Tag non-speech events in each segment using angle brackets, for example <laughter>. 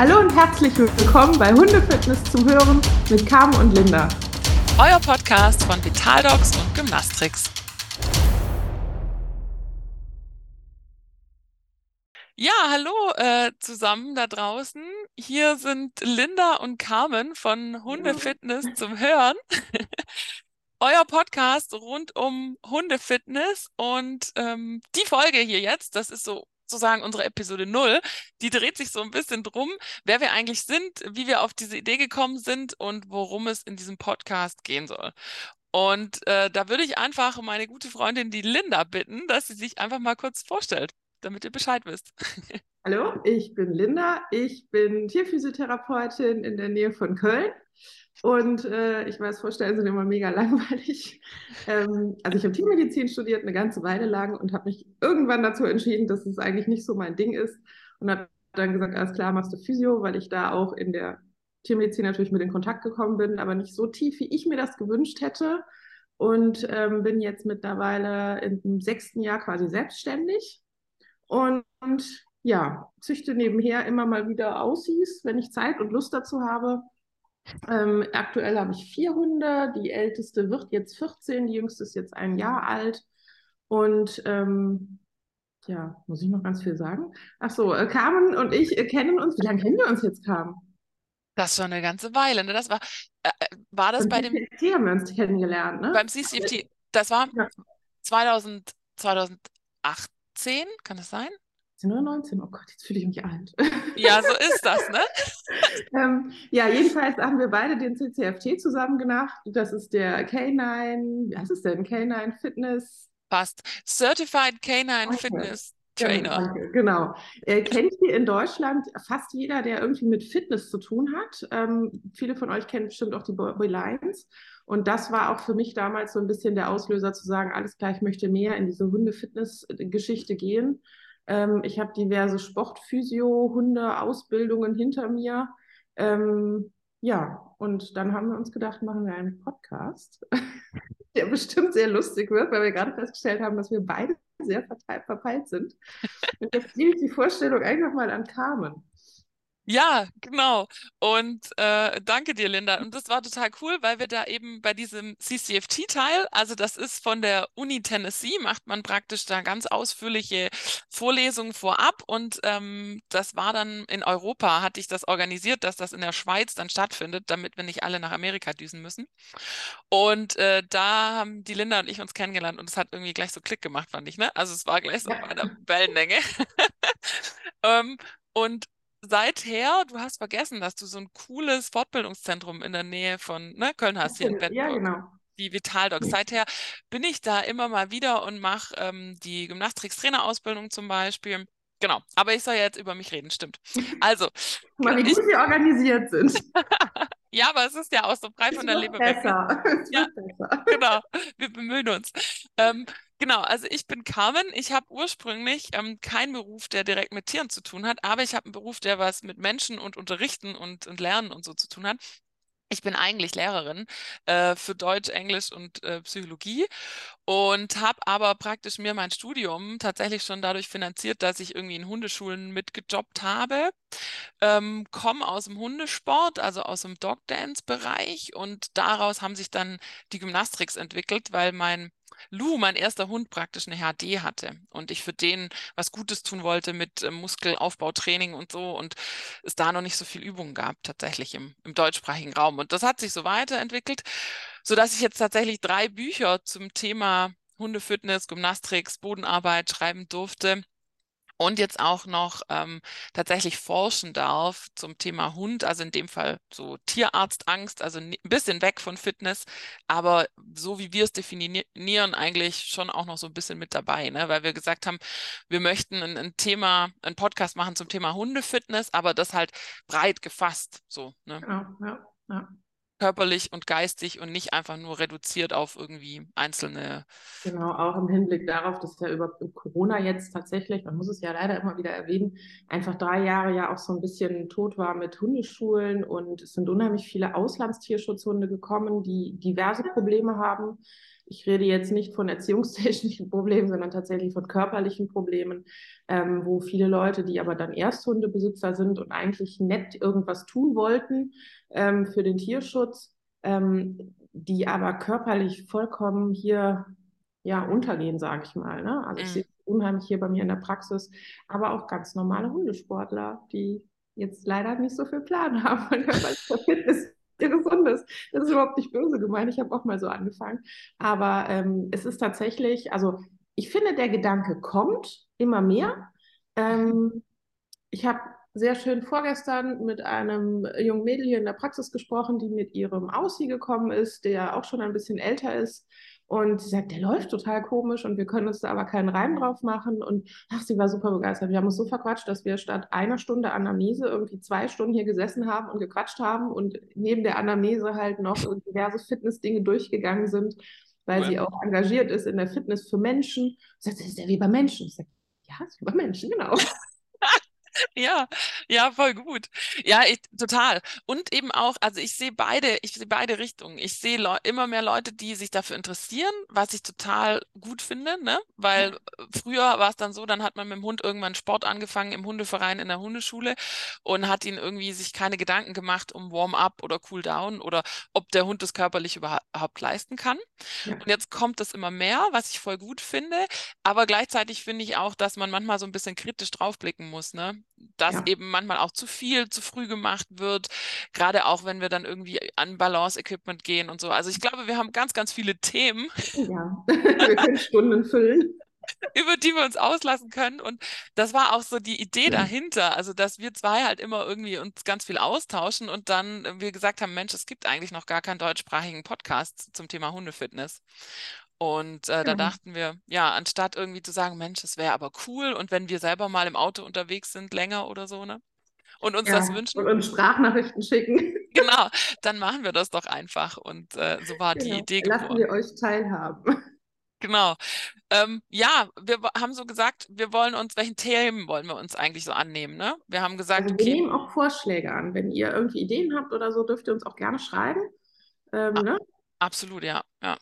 Hallo und herzlich willkommen bei Hundefitness zum Hören mit Carmen und Linda. Euer Podcast von Vitaldogs und Gymnastrix. Ja, hallo äh, zusammen da draußen. Hier sind Linda und Carmen von Hundefitness zum Hören. <laughs> Euer Podcast rund um Hundefitness und ähm, die Folge hier jetzt, das ist so sozusagen unsere Episode 0, die dreht sich so ein bisschen drum, wer wir eigentlich sind, wie wir auf diese Idee gekommen sind und worum es in diesem Podcast gehen soll. Und äh, da würde ich einfach meine gute Freundin, die Linda, bitten, dass sie sich einfach mal kurz vorstellt, damit ihr Bescheid wisst. <laughs> Hallo, ich bin Linda. Ich bin Tierphysiotherapeutin in der Nähe von Köln und äh, ich weiß, Vorstellen sind immer mega <laughs> langweilig. Ähm, also ich habe Tiermedizin studiert eine ganze Weile lang und habe mich irgendwann dazu entschieden, dass es eigentlich nicht so mein Ding ist. Und habe dann gesagt, alles klar, machst du Physio, weil ich da auch in der Tiermedizin natürlich mit in Kontakt gekommen bin, aber nicht so tief, wie ich mir das gewünscht hätte. Und ähm, bin jetzt mittlerweile im sechsten Jahr quasi selbstständig. Und, und ja, züchte nebenher immer mal wieder Aussies, wenn ich Zeit und Lust dazu habe. Ähm, aktuell habe ich vier Hunde. Die älteste wird jetzt 14, die jüngste ist jetzt ein Jahr alt. Und ähm, ja, muss ich noch ganz viel sagen? Ach so, äh, Carmen und ich äh, kennen uns. Wie lange kennen wir uns jetzt, Carmen? Das schon eine ganze Weile. Ne? Das war, äh, äh war das beim bei dem. CCFT haben wir uns kennengelernt, ne? Beim CCFT. Das war ja. 2000, 2018, kann das sein? 18 oder 19? Oh Gott, jetzt fühle ich mich alt. <laughs> Ja, so ist das, ne? <laughs> ähm, ja, jedenfalls haben wir beide den CCFT zusammen gemacht. Das ist der K9, wie heißt es denn? K9 Fitness. Passt. Certified K9 okay. Fitness Trainer. Genau. Äh, kennt ihr in Deutschland fast jeder, der irgendwie mit Fitness zu tun hat. Ähm, viele von euch kennen bestimmt auch die Boy Lions. Und das war auch für mich damals so ein bisschen der Auslöser zu sagen, alles klar, ich möchte mehr in diese Hunde-Fitness-Geschichte gehen. Ähm, ich habe diverse Sportphysio, Hunde-Ausbildungen hinter mir. Ähm, ja, und dann haben wir uns gedacht, machen wir einen Podcast, <laughs> der bestimmt sehr lustig wird, weil wir gerade festgestellt haben, dass wir beide sehr verpeilt sind. Und jetzt gebe ich die Vorstellung einfach mal an Carmen. Ja, genau. Und äh, danke dir, Linda. Und das war total cool, weil wir da eben bei diesem CCFT-Teil, also das ist von der Uni Tennessee, macht man praktisch da ganz ausführliche Vorlesungen vorab. Und ähm, das war dann in Europa, hatte ich das organisiert, dass das in der Schweiz dann stattfindet, damit wir nicht alle nach Amerika düsen müssen. Und äh, da haben die Linda und ich uns kennengelernt und es hat irgendwie gleich so Klick gemacht, fand ich, ne? Also es war gleich so bei der Wellenlänge. <laughs> ähm, und seither, du hast vergessen, dass du so ein cooles Fortbildungszentrum in der Nähe von ne, Köln hast, hier in Bettburg. Ja, genau. Die Vitaldocs. Seither bin ich da immer mal wieder und mache ähm, die Gymnastics-Trainerausbildung zum Beispiel. Genau, aber ich soll ja jetzt über mich reden, stimmt. Also. <laughs> Mal, wie gut wir organisiert sind. <laughs> ja, aber es ist ja auch so frei von der Leber besser. <laughs> Ja, besser. Genau, wir bemühen uns. Ähm, Genau, also ich bin Carmen. Ich habe ursprünglich ähm, keinen Beruf, der direkt mit Tieren zu tun hat, aber ich habe einen Beruf, der was mit Menschen und Unterrichten und, und Lernen und so zu tun hat. Ich bin eigentlich Lehrerin äh, für Deutsch, Englisch und äh, Psychologie und habe aber praktisch mir mein Studium tatsächlich schon dadurch finanziert, dass ich irgendwie in Hundeschulen mitgejobbt habe. Ähm, komme aus dem Hundesport, also aus dem Dog Dance Bereich und daraus haben sich dann die Gymnastics entwickelt, weil mein Lou, mein erster Hund, praktisch eine HD hatte und ich für den was Gutes tun wollte mit äh, Muskelaufbautraining und so und es da noch nicht so viel Übung gab, tatsächlich im, im deutschsprachigen Raum. Und das hat sich so weiterentwickelt, sodass ich jetzt tatsächlich drei Bücher zum Thema Hundefitness, Gymnastics, Bodenarbeit schreiben durfte und jetzt auch noch ähm, tatsächlich forschen darf zum Thema Hund, also in dem Fall so Tierarztangst, also ein bisschen weg von Fitness, aber so wie wir es definieren, eigentlich schon auch noch so ein bisschen mit dabei, ne? weil wir gesagt haben, wir möchten ein, ein Thema, ein Podcast machen zum Thema Hundefitness, aber das halt breit gefasst, so. Ne? Genau, ja, ja körperlich und geistig und nicht einfach nur reduziert auf irgendwie einzelne. Genau, auch im Hinblick darauf, dass ja über Corona jetzt tatsächlich, man muss es ja leider immer wieder erwähnen, einfach drei Jahre ja auch so ein bisschen tot war mit Hundeschulen und es sind unheimlich viele Auslandstierschutzhunde gekommen, die diverse Probleme haben ich rede jetzt nicht von erziehungstechnischen <laughs> Problemen, sondern tatsächlich von körperlichen Problemen, ähm, wo viele Leute, die aber dann Ersthundebesitzer sind und eigentlich nett irgendwas tun wollten ähm, für den Tierschutz, ähm, die aber körperlich vollkommen hier ja, untergehen, sage ich mal. Ne? Also ich mhm. sehe unheimlich hier bei mir in der Praxis, aber auch ganz normale Hundesportler, die jetzt leider nicht so viel Plan <laughs> haben von körperlicher Fitness <laughs> Gesundes. Das ist überhaupt nicht böse gemeint. Ich habe auch mal so angefangen. Aber ähm, es ist tatsächlich, also ich finde, der Gedanke kommt immer mehr. Ähm, ich habe sehr schön vorgestern mit einem jungen Mädel hier in der Praxis gesprochen, die mit ihrem Aussie gekommen ist, der auch schon ein bisschen älter ist und sie sagt, der läuft total komisch und wir können uns da aber keinen Reim drauf machen. Und ach, sie war super begeistert. Wir haben uns so verquatscht, dass wir statt einer Stunde Anamnese irgendwie zwei Stunden hier gesessen haben und gequatscht haben und neben der Anamnese halt noch <laughs> diverse Fitnessdinge durchgegangen sind, weil cool. sie auch engagiert ist in der Fitness für Menschen. Sie sagt, das ist ja wie bei Menschen. Ich sage, ja, ist wie bei Menschen, genau. <laughs> Ja, ja, voll gut. Ja, ich, total. Und eben auch, also ich sehe beide, ich sehe beide Richtungen. Ich sehe immer mehr Leute, die sich dafür interessieren, was ich total gut finde, ne? Weil ja. früher war es dann so, dann hat man mit dem Hund irgendwann Sport angefangen im Hundeverein in der Hundeschule und hat ihn irgendwie sich keine Gedanken gemacht um Warm-up oder Cool-down oder ob der Hund das körperlich überhaupt leisten kann. Ja. Und jetzt kommt es immer mehr, was ich voll gut finde. Aber gleichzeitig finde ich auch, dass man manchmal so ein bisschen kritisch draufblicken muss, ne? dass ja. eben manchmal auch zu viel zu früh gemacht wird, gerade auch wenn wir dann irgendwie an Balance-Equipment gehen und so. Also ich glaube, wir haben ganz, ganz viele Themen. Ja, <laughs> wir können Stunden füllen. <laughs> über die wir uns auslassen können. Und das war auch so die Idee ja. dahinter. Also, dass wir zwei halt immer irgendwie uns ganz viel austauschen und dann wir gesagt haben, Mensch, es gibt eigentlich noch gar keinen deutschsprachigen Podcast zum Thema Hundefitness. Und äh, da mhm. dachten wir, ja, anstatt irgendwie zu sagen, Mensch, das wäre aber cool und wenn wir selber mal im Auto unterwegs sind, länger oder so, ne? Und uns ja, das wünschen. Und uns Sprachnachrichten schicken. <laughs> Genau, dann machen wir das doch einfach. Und äh, so war genau. die Idee Lassen geboren. wir euch teilhaben. <laughs> Genau. Ähm, ja, wir haben so gesagt, wir wollen uns, welchen Themen wollen wir uns eigentlich so annehmen, ne? Wir haben gesagt, also wir okay, nehmen auch Vorschläge an. Wenn ihr irgendwie Ideen habt oder so, dürft ihr uns auch gerne schreiben. Ähm, ah, ne? Absolut, ja, ja.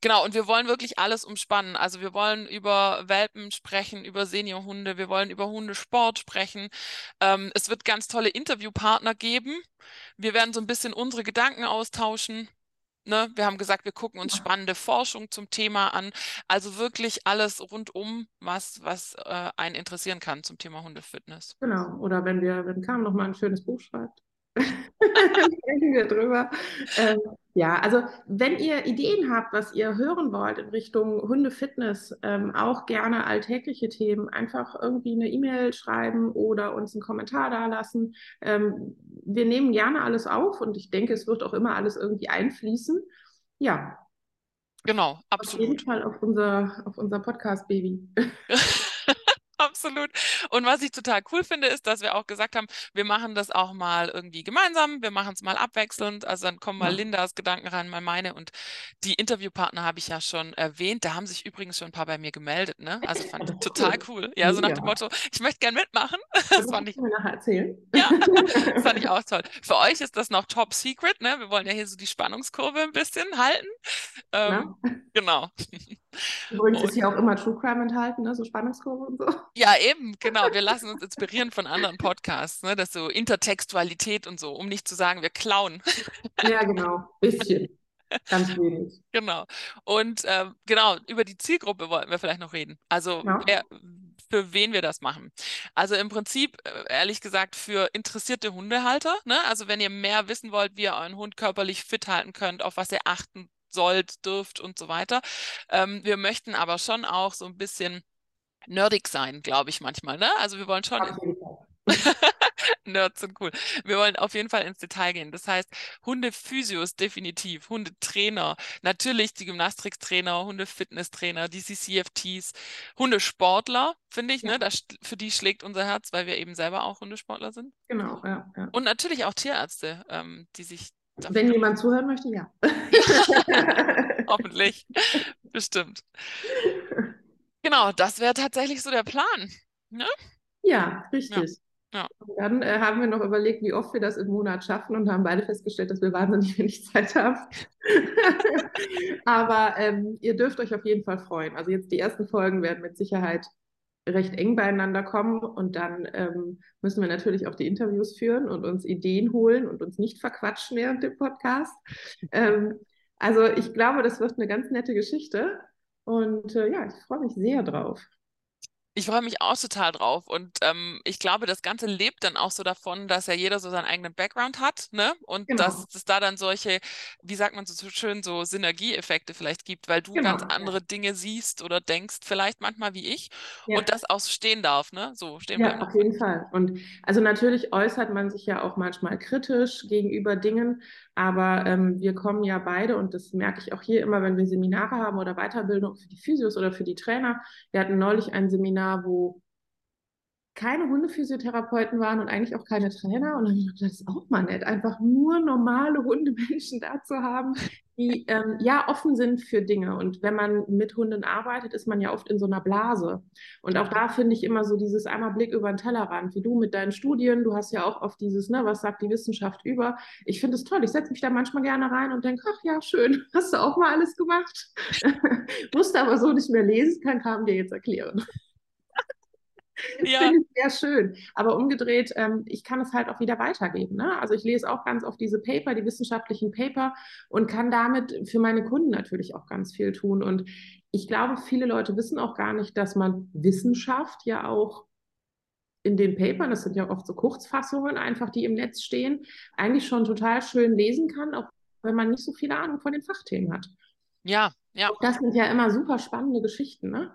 Genau, und wir wollen wirklich alles umspannen. Also wir wollen über Welpen sprechen, über Seniorhunde, wir wollen über Hundesport sprechen. Ähm, es wird ganz tolle Interviewpartner geben. Wir werden so ein bisschen unsere Gedanken austauschen. Ne? Wir haben gesagt, wir gucken uns spannende Forschung zum Thema an. Also wirklich alles rundum, was, was äh, einen interessieren kann zum Thema Hundefitness. Genau, oder wenn wir, wenn Kam noch mal ein schönes Buch schreibt. <laughs> sprechen wir drüber. Ähm, ja, also wenn ihr Ideen habt, was ihr hören wollt in Richtung Hundefitness, ähm, auch gerne alltägliche Themen, einfach irgendwie eine E-Mail schreiben oder uns einen Kommentar dalassen. Ähm, wir nehmen gerne alles auf und ich denke, es wird auch immer alles irgendwie einfließen. Ja. Genau, absolut. Auf jeden Fall auf unser, auf unser Podcast-Baby. <laughs> Absolut. Und was ich total cool finde, ist, dass wir auch gesagt haben, wir machen das auch mal irgendwie gemeinsam, wir machen es mal abwechselnd. Also dann kommen mal ja. Lindas Gedanken rein, mal meine. Und die Interviewpartner habe ich ja schon erwähnt. Da haben sich übrigens schon ein paar bei mir gemeldet. Ne? Also <laughs> fand ich total cool. Ja, so nach ja. dem Motto, ich möchte gern mitmachen. <laughs> Das, fand ich. Mir nachher erzählen. Ja, das <laughs> fand ich auch toll. Für euch ist das noch top secret. Ne? Wir wollen ja hier so die Spannungskurve ein bisschen halten. Ähm. Genau. Übrigens und, ist hier auch immer True Crime enthalten, ne? so Spannungskurve und so. Ja, eben, genau. Wir lassen uns inspirieren von anderen Podcasts, ne? das so Intertextualität und so, um nicht zu sagen, wir klauen. Ja, genau. Bisschen. Ganz wenig. Genau. Und äh, genau, über die Zielgruppe wollten wir vielleicht noch reden. Also ja. wer, für wen wir das machen. Also im Prinzip, äh, ehrlich gesagt, für interessierte Hundehalter. Ne? Also wenn ihr mehr wissen wollt, wie ihr euren Hund körperlich fit halten könnt, auf was ihr achten sollt, dürft und so weiter. Ähm, wir möchten aber schon auch so ein bisschen nerdig sein, glaube ich manchmal. Ne? Also wir wollen schon. <laughs> Nerds sind cool. Wir wollen auf jeden Fall ins Detail gehen. Das heißt, Hundephysios definitiv, Hundetrainer, natürlich die Gymnastiktrainer, Hundefitnesstrainer, die CCFTs, Hundesportler, finde ich, ne? ja. ne? Das, für die schlägt unser Herz, weil wir eben selber auch Hundesportler sind. Genau, ja. ja. Und natürlich auch Tierärzte, ähm, die sich wenn jemand zuhören möchte, ja. <laughs> Hoffentlich. Bestimmt. Genau, das wäre tatsächlich so der Plan. Ne? Ja, richtig. Ja. Und dann äh, haben wir noch überlegt, wie oft wir das im Monat schaffen und haben beide festgestellt, dass wir wahnsinnig wenig Zeit haben. <laughs> Aber ähm, ihr dürft euch auf jeden Fall freuen. Also jetzt die ersten Folgen werden mit Sicherheit recht eng beieinander kommen und dann ähm, müssen wir natürlich auch die Interviews führen und uns Ideen holen und uns nicht verquatschen während dem Podcast. Ähm, also ich glaube, das wird eine ganz nette Geschichte und äh, ja, ich freue mich sehr drauf. Ich freue mich auch total drauf. Und ähm, ich glaube, das Ganze lebt dann auch so davon, dass ja jeder so seinen eigenen Background hat, ne? Und genau. dass es da dann solche, wie sagt man so schön, so Synergieeffekte vielleicht gibt, weil du genau, ganz andere. Dinge siehst oder denkst, vielleicht manchmal wie ich, ja. und das auch stehen darf, ne? So stehen ja, auf jeden Fall. Und also natürlich äußert man sich ja auch manchmal kritisch gegenüber Dingen, aber ähm, wir kommen ja beide, und das merke ich auch hier immer, wenn wir Seminare haben oder Weiterbildung für die Physios oder für die Trainer. Wir hatten neulich ein Seminar, wo keine Hundephysiotherapeuten waren und eigentlich auch keine Trainer. Und dann habe ich gedacht, das ist auch mal nett, einfach nur normale Hundemenschen da zu haben, die ähm, ja offen sind für Dinge. Und wenn man mit Hunden arbeitet, ist man ja oft in so einer Blase. Und auch da finde ich immer so dieses einmal Blick über den Tellerrand, wie du mit deinen Studien. Du hast ja auch oft dieses, ne, was sagt die Wissenschaft über. Ich finde es toll. Ich setze mich da manchmal gerne rein und denke, ach ja, schön, <laughs> hast du auch mal alles gemacht. <laughs> Musste aber so nicht mehr lesen, kann Kam dir jetzt erklären. Ja. Finde ich sehr schön. Aber umgedreht, ähm, ich kann es halt auch wieder weitergeben. Ne? Also ich lese auch ganz oft diese Paper, die wissenschaftlichen Paper und kann damit für meine Kunden natürlich auch ganz viel tun. Und ich glaube, viele Leute wissen auch gar nicht, dass man Wissenschaft ja auch in den Papern, das sind ja oft so Kurzfassungen einfach, die im Netz stehen, eigentlich schon total schön lesen kann, auch wenn man nicht so viele Ahnung von den Fachthemen hat. Ja, ja. Das sind ja immer super spannende Geschichten, ne?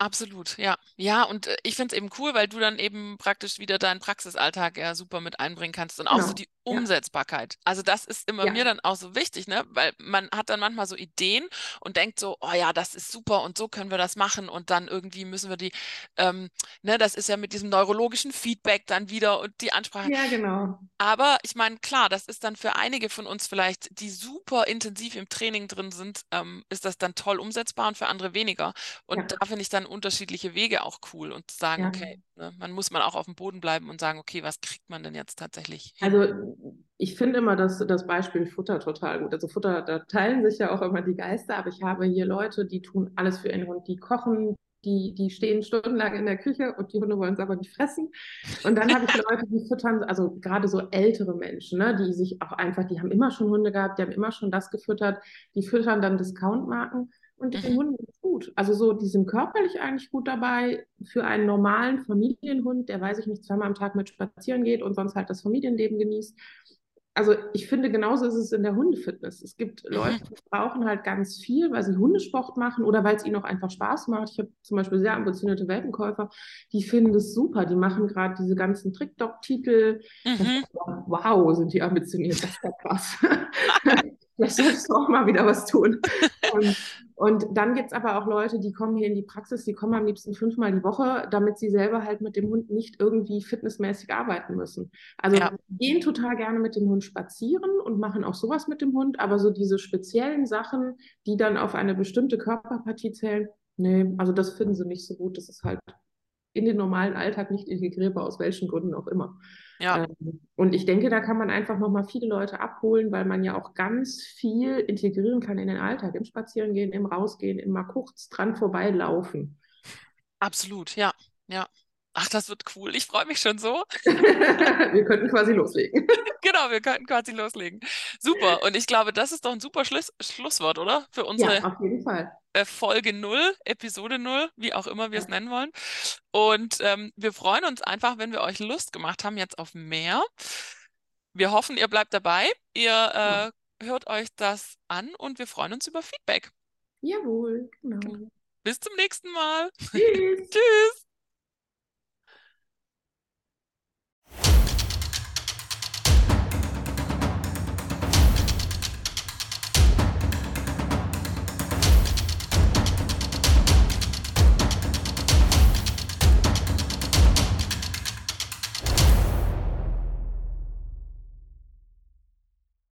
Absolut, ja. Ja, und äh, ich finde es eben cool, weil du dann eben praktisch wieder deinen Praxisalltag ja super mit einbringen kannst und auch so genau, die ja. Umsetzbarkeit. Also das ist immer Ja. mir dann auch so wichtig, ne? Weil man hat dann manchmal so Ideen und denkt so, oh ja, das ist super und so können wir das machen und dann irgendwie müssen wir die, ähm, ne, das ist ja mit diesem neurologischen Feedback dann wieder und die Ansprache. Ja, genau. Aber ich meine, klar, das ist dann für einige von uns vielleicht, die super intensiv im Training drin sind, ähm, ist das dann toll umsetzbar und für andere weniger. Und Ja. da finde ich dann unterschiedliche Wege auch cool und zu sagen, Ja. okay, ne, man muss mal auch auf dem Boden bleiben und sagen, okay, was kriegt man denn jetzt tatsächlich hin? Also ich finde immer das, das Beispiel Futter total gut. Also Futter, da teilen sich ja auch immer die Geister, aber ich habe hier Leute, die tun alles für ihren Hund, die kochen, die, die stehen stundenlang in der Küche und die Hunde wollen es aber nicht fressen. Und dann habe ich <laughs> Leute, die füttern, also gerade so ältere Menschen, ne, die sich auch einfach, die haben immer schon Hunde gehabt, die haben immer schon das gefüttert, die füttern dann Discountmarken und den mhm. Hunden ist gut. Also so, die sind körperlich eigentlich gut dabei. Für einen normalen Familienhund, der, weiß ich nicht, zweimal am Tag mit spazieren geht und sonst halt das Familienleben genießt. Also ich finde, genauso ist es in der Hundefitness. Es gibt mhm. Leute, die brauchen halt ganz viel, weil sie Hundesport machen oder weil es ihnen auch einfach Spaß macht. Ich habe zum Beispiel sehr ambitionierte Welpenkäufer, die finden das super. Die machen gerade diese ganzen Trickdog-Titel. Mhm. Wow, sind die ambitioniert. Das ist ja krass. <laughs> Vielleicht solltest du auch mal wieder was tun. und, <laughs> und dann gibt es aber auch Leute, die kommen hier in die Praxis, die kommen am liebsten fünfmal die Woche, damit sie selber halt mit dem Hund nicht irgendwie fitnessmäßig arbeiten müssen. Also ja. gehen total gerne mit dem Hund spazieren und machen auch sowas mit dem Hund, aber so diese speziellen Sachen, die dann auf eine bestimmte Körperpartie zählen, nee, also das finden sie nicht so gut. Das ist halt in den normalen Alltag nicht integrierbar, aus welchen Gründen auch immer. Ja. Ähm, und ich denke, da kann man einfach nochmal viele Leute abholen, weil man ja auch ganz viel integrieren kann in den Alltag, im Spazierengehen, im Rausgehen, immer kurz dran vorbeilaufen. Absolut, ja, ja. Ach, das wird cool. Ich freue mich schon so. <laughs> wir könnten quasi loslegen. <laughs> genau, wir könnten quasi loslegen. Super. Und ich glaube, das ist doch ein super Schluss Schlusswort, oder? Für unsere ja, auf jeden Fall. Äh, Folge 0, Episode 0, wie auch immer wir es nennen wollen. Und ähm, wir freuen uns einfach, wenn wir euch Lust gemacht haben jetzt auf mehr. Wir hoffen, ihr bleibt dabei. Ihr äh, hört euch das an und wir freuen uns über Feedback. Jawohl, genau. Bis zum nächsten Mal. Tschüss. <laughs> Tschüss.